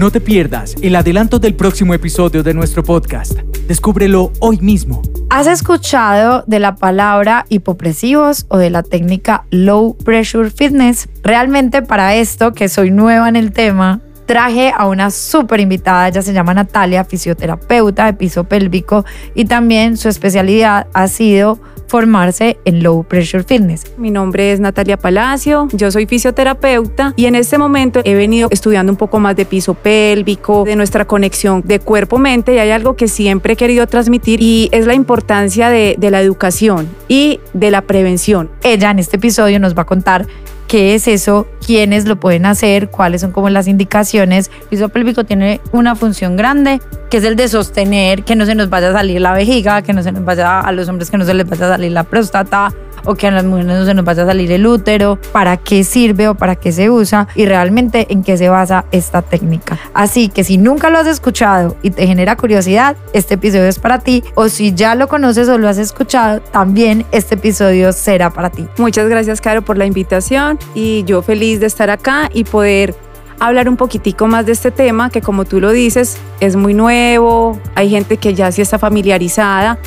No te pierdas el adelanto del próximo episodio de nuestro podcast. Descúbrelo hoy mismo. ¿Has escuchado de la palabra hipopresivos o de la técnica low pressure fitness? Realmente para esto, que soy nueva en el tema, traje a una súper invitada, ella se llama Natalia, fisioterapeuta de piso pélvico y también su especialidad ha sido formarse en Low Pressure Fitness. Mi nombre es Natalia Palacio, yo soy fisioterapeuta y en este momento he venido estudiando un poco más de piso pélvico, de nuestra conexión de cuerpo-mente y hay algo que siempre he querido transmitir y es la importancia de, de la educación y de la prevención. Ella en este episodio nos va a contar qué es eso, quiénes lo pueden hacer, cuáles son como las indicaciones. El piso pélvico tiene una función grande, que es el de sostener que no se nos vaya a salir la vejiga, que no se nos vaya a los hombres que no se les vaya a salir la próstata o que a las mujeres no se nos vaya a salir el útero, para qué sirve o para qué se usa y realmente en qué se basa esta técnica. Así que si nunca lo has escuchado y te genera curiosidad, este episodio es para ti o si ya lo conoces o lo has escuchado, también este episodio será para ti. Muchas gracias, Caro, por la invitación y yo feliz de estar acá y poder hablar un poquitico más de este tema que como tú lo dices es muy nuevo, hay gente que ya sí está familiarizada,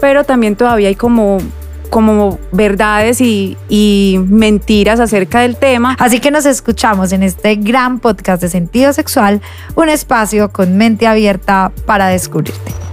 pero también todavía hay como como verdades y, mentiras acerca del tema. Así que nos escuchamos en este gran podcast de sentido sexual, un espacio con mente abierta para descubrirte.